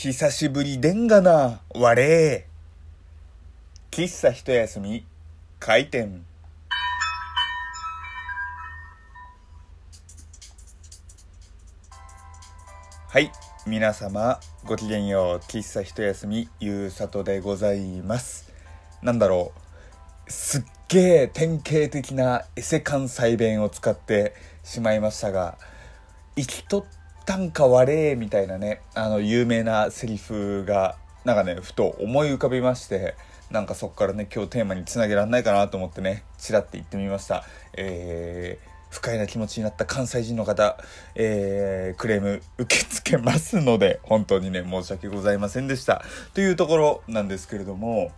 久しぶりでんがな、われ喫茶一休み、開店。はい、皆様、ごきげんよう、喫茶一休み、ゆうさとでございます。なんだろう、すっげえ典型的なエセ関西弁を使ってしまいましたが、生きとったんか悪えみたいなねあの有名なセリフがなんかねふと思い浮かびましてなんかそこからね今日テーマにつなげられないかなと思ってねちらって言ってみました。えー不快な気持ちになった関西人の方、えークレーム受け付けますので本当にね申し訳ございませんでした。というところなんですけれども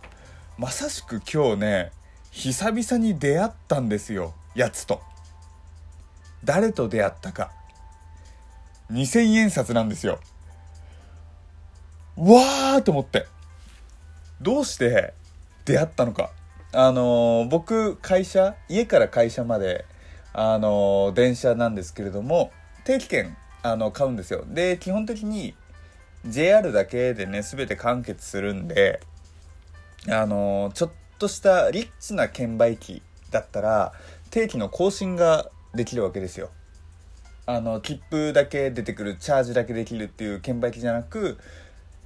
まさしく今日ね久々に出会ったんですよやつと。誰と出会ったか。2000円札なんですよ。わーと思って。どうして出会ったのか。あのー僕、会社、家から会社まで、あのー電車なんですけれども、定期券、あの、買うんですよ。で、基本的に JR だけでね、すべて完結するんで、あのーちょっとしたリッチな券売機だったら、定期の更新ができるわけですよ。あの切符だけ出てくるチャージだけできるっていう券売機じゃなく、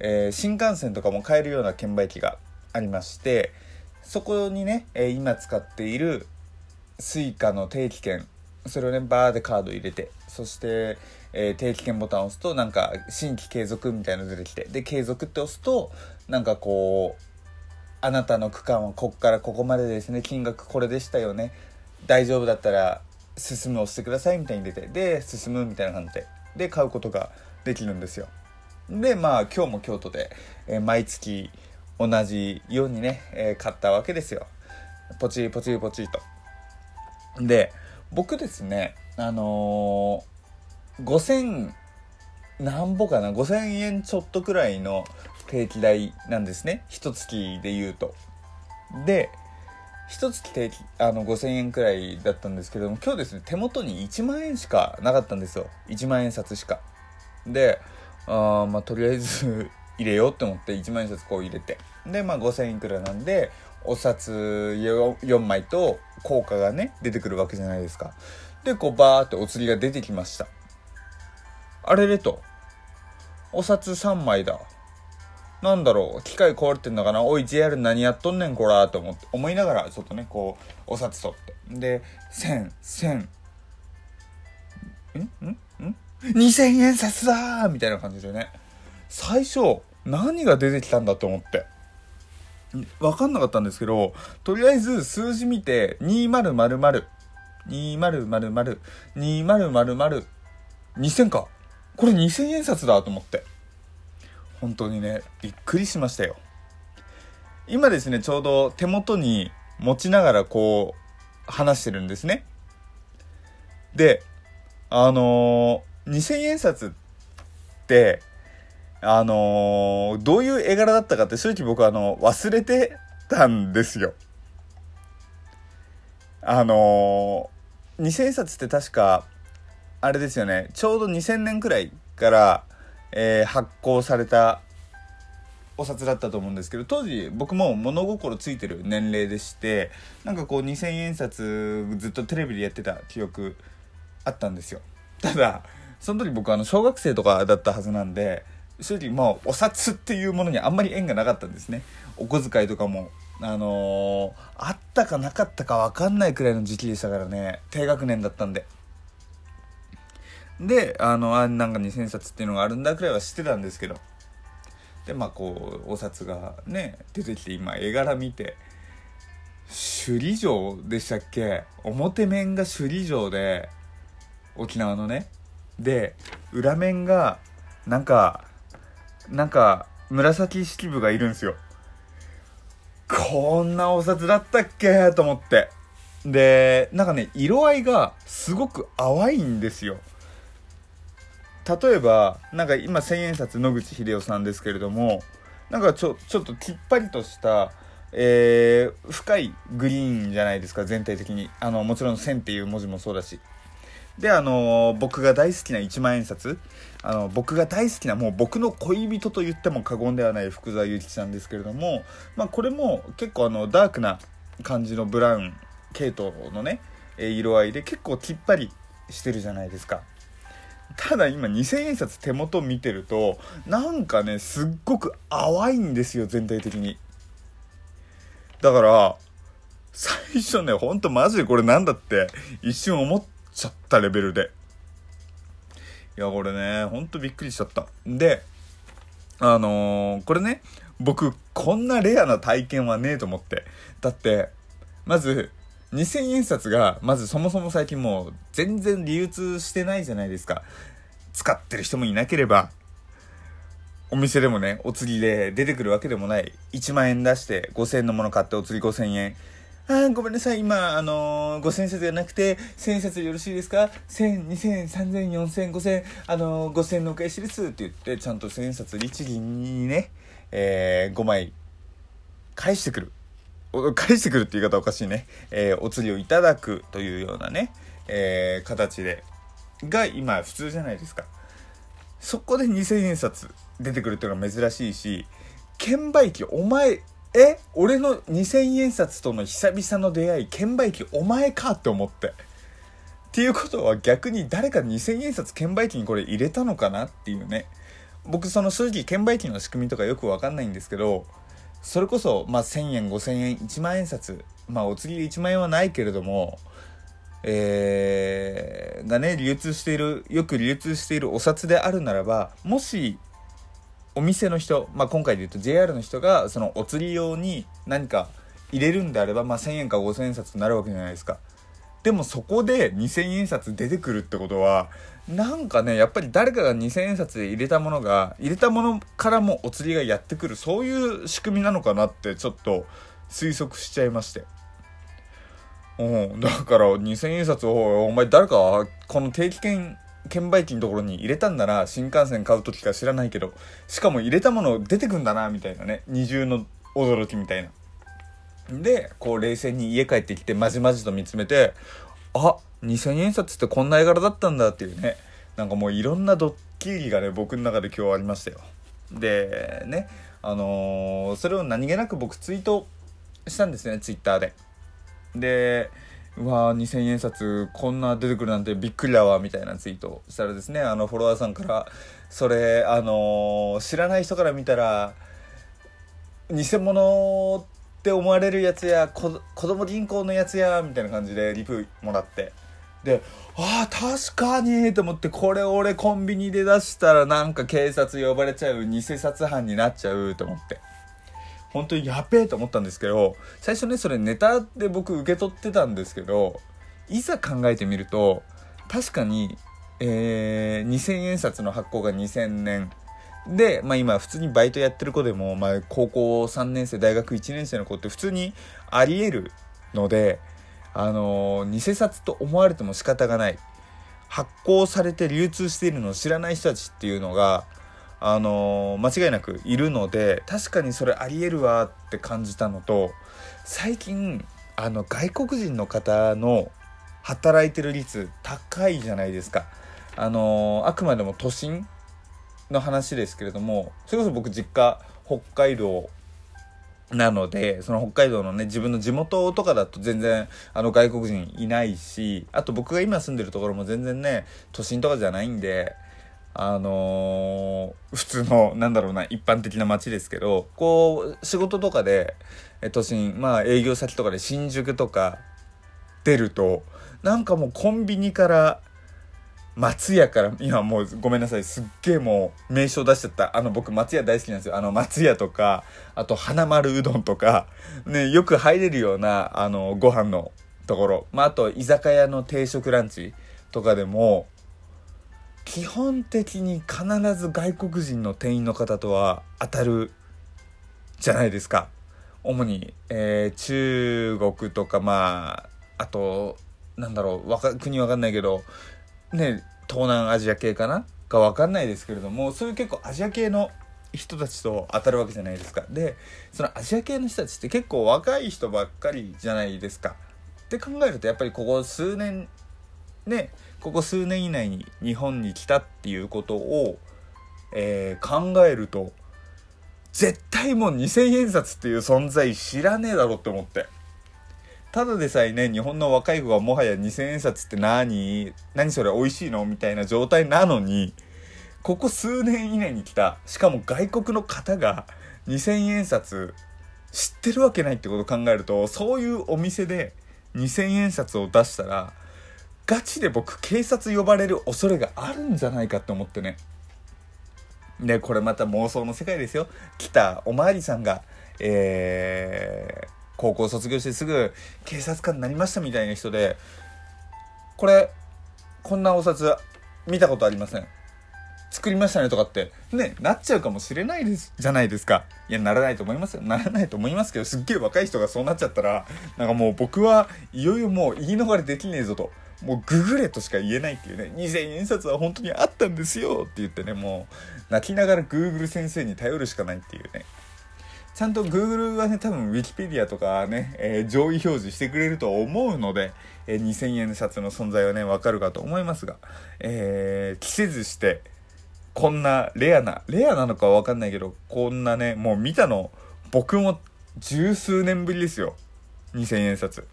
えー新幹線とかも買えるような券売機がありましてそこにね、えー今使っている Suica の定期券それをねバーでカード入れてそして、えー定期券ボタンを押すとなんか新規継続みたいなの出てきてで継続って押すとなんかこうあなたの区間はこっからここまでですね金額これでしたよね大丈夫だったら進むを押してくださいみたいに出てで進むみたいな感じでで買うことができるんですよ。でまあ今日も京都で、えー毎月同じようにね、えー買ったわけですよ。ポチポチポチと。で僕ですねあのー、5000なんぼかな5000円ちょっとくらいの定期代なんですね。一月で言うと。で一月定期あの5000円くらいだったんですけども今日ですね手元に1万円しかなかったんですよ。1万円札しか。であまあとりあえず 入れようって思って1万円札こう入れて。でまあ5000円くらいなんでお札 4, 4枚と効果がね出てくるわけじゃないですか。でこうバーってお釣りが出てきました。あれれと。お札3枚だ。なんだろう機械壊れてんのかな？おい JR 何やっとんねんこらと思って思いながらちょっとねこうお札取って。で1,000,000ん？ん？ん？2000円札だーみたいな感じでね。最初何が出てきたんだと思って。分かんなかったんですけどとりあえず数字見て2000 2000 2000 2000か。これ2000円札だと思って。本当にねびっくりしましたよ。今ですねちょうど手元に持ちながらこう話してるんですね。であのー、2000円札ってあのーどういう絵柄だったかって正直僕あの忘れてたんですよ。あのー、2000円札って確かあれですよね。ちょうど2000年くらいから、えー発行されたお札だったと思うんですけど当時僕も物心ついてる年齢でしてなんかこう2000円札ずっとテレビでやってた記憶あったんですよ。ただその時僕あの小学生とかだったはずなんで正直まあお札っていうものにあんまり縁がなかったんですね。お小遣いとかもあのーあったかなかったか分かんないくらいの時期でしたからね。低学年だったんで。であのあなんか2000円札っていうのがあるんだくらいは知ってたんですけど。でまあこうお札がね出てきて今絵柄見て首里城でしたっけ？表面が首里城で沖縄のね。で裏面がなんかなんか紫式部がいるんですよ。こんなお札だったっけ？と思って。でなんかね色合いがすごく淡いんですよ。例えばなんか今千円札野口英世さんですけれどもなんかちょちょっときっぱりとした、えー深いグリーンじゃないですか全体的に。あのもちろん「千」っていう文字もそうだし。であの僕が大好きな1万円札。あの僕が大好きなもう僕の恋人と言っても過言ではない福沢諭吉さんですけれども、まあ、これも結構あのダークな感じのブラウン系統のね色合いで結構きっぱりしてるじゃないですか。ただ今2000円札手元見てるとなんかねすっごく淡いんですよ全体的に。だから最初ねほんとマジでこれなんだって一瞬思っちゃったレベルで。いやこれねほんとびっくりしちゃった。であのー、これね僕こんなレアな体験はねえと思って。だってまず2000円札がまずそもそも最近もう全然流通してないじゃないですか。使ってる人もいなければお店でもねお釣りで出てくるわけでもない。1万円出して5000円のもの買ってお釣り5000円。あごめんなさい。今あのー、5000円札じゃなくて1000円札よろしいですか？1000、2000、3000、4000、5000あのー、5000のお返しですって言ってちゃんと1000円札律儀にね、えー、5枚返してくる。返してくるって言い方おかしいね、えー、お釣りをいただくというようなね、えー、形で。が今普通じゃないですか。そこで2000円札出てくるっていうのは珍しいし券売機お前え？俺の2000円札との久々の出会い券売機お前かって思って。っていうことは逆に誰か2000円札券売機にこれ入れたのかなっていうね。僕その正直券売機の仕組みとかよくわかんないんですけどそれこそ、まあ、1000円5000円1万円札。まあお釣りで1万円はないけれどもえー、がね流通しているよく流通しているお札であるならばもしお店の人、まあ、今回で言うと JR の人がそのお釣り用に何か入れるんであれば、まあ、1000円か5000円札になるわけじゃないですか。でもそこで2000円札出てくるってことはなんかねやっぱり誰かが2000円札で入れたものが入れたものからもお釣りがやってくるそういう仕組みなのかなってちょっと推測しちゃいまして。うん。だから2000円札をお前誰かこの定期券券売機のところに入れたんだな新幹線買う時か知らないけどしかも入れたもの出てくんだなみたいなね。二重の驚きみたいな。でこう冷静に家帰ってきてまじまじと見つめてあ2000円札ってこんな絵柄だったんだっていうね。なんかもういろんなドッキリがね僕の中で今日ありましたよ。でねあのー、それを何気なく僕ツイートしたんですねツイッターで。でうわー2000円札こんな出てくるなんてびっくりだわみたいなツイートしたらですね。あのフォロワーさんからそれあのー、知らない人から見たら偽物って思われるやつや子供銀行のやつやみたいな感じでリプもらって。でああ確かにと思ってこれ俺コンビニで出したらなんか警察呼ばれちゃう偽札犯になっちゃうと思って。本当にやべえと思ったんですけど最初ねそれネタで僕受け取ってたんですけどいざ考えてみると確かに、えー、2000円札の発行が2000年。で、まあ、今普通にバイトやってる子でも、まあ、高校3年生大学1年生の子って普通にありえるので、あの、偽札と思われても仕方がない発行されて流通しているのを知らない人たちっていうのが、あの、間違いなくいるので確かにそれありえるわって感じたのと最近あの外国人の方の働いてる率高いじゃないですか。あの、あくまでも都心の話ですけれどもそれこそ僕実家北海道なのでその北海道のね自分の地元とかだと全然あの外国人いないしあと僕が今住んでるところも全然ね都心とかじゃないんであのー、普通のなんだろうな一般的な街ですけどこう仕事とかで都心まあ営業先とかで新宿とか出るとなんかもうコンビニから松屋から、今もうごめんなさい、すっげえもう名称出しちゃった。あの僕松屋大好きなんですよ。あの松屋とか、あと花丸うどんとか、ね、よく入れるような、あの、ご飯のところ。まあ、あと居酒屋の定食ランチとかでも、基本的に必ず外国人の店員の方とは当たるじゃないですか。主に、えー、中国とか、まあ、あと、なんだろう、わか、国わかんないけど、ね東南アジア系かなか分かんないですけれどもそういう結構アジア系の人たちと当たるわけじゃないですか。でそのアジア系の人たちって結構若い人ばっかりじゃないですか。って考えるとやっぱりここ数年ねここ数年以内に日本に来たっていうことを、えー、考えると絶対もう2000円札っていう存在知らねえだろって思って。ただでさえね日本の若い子がもはや2000円札って何？何それ美味しいの？みたいな状態なのにここ数年以内に来たしかも外国の方が2000円札知ってるわけないってことを考えるとそういうお店で2000円札を出したらガチで僕警察呼ばれる恐れがあるんじゃないかって思ってね。でこれまた妄想の世界ですよ。来たおまわりさんがえー、高校卒業してすぐ警察官になりましたみたいな人でこれこんなお札見たことありません。作りましたねとかってねなっちゃうかもしれないですじゃないですか。いやならないと思いますよ。ならないと思いますけどすっげえ若い人がそうなっちゃったらなんかもう僕はいよいよもう言い逃れできねえぞと。もうググれとしか言えないっていうね。2000円札は本当にあったんですよって言ってねもう泣きながら Google 先生に頼るしかないっていうね。ちゃんと Google はね、多分 Wikipedia とかね、えー、上位表示してくれると思うので、えー、2000円札の存在はね、わかるかと思いますが、えー、着せずして、こんなレアな、レアなのかわかんないけど、こんなね、もう見たの、僕も十数年ぶりですよ。2000円札。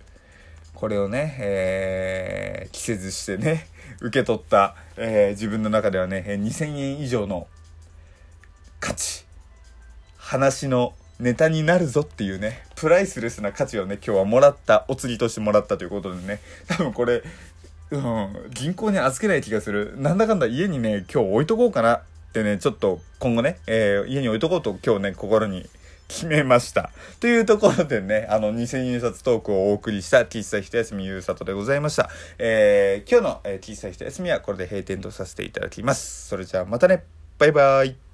これをね、えー、着せずしてね、受け取った、えー、自分の中ではね、2000円以上の価値、話のネタになるぞっていうね、プライスレスな価値をね、今日はもらった、お釣りとしてもらったということでね、多分これ、うん、銀行に預けない気がする。なんだかんだ家にね、今日置いとこうかなってね、ちょっと今後ね、えー、家に置いとこうと今日ね、心に決めました。というところでね、あの、2000円札トークをお送りした喫茶一休みゆうさとでございました。えー、今日の、えー、喫茶一休みはこれで閉店とさせていただきます。それじゃあまたね、バイバイ。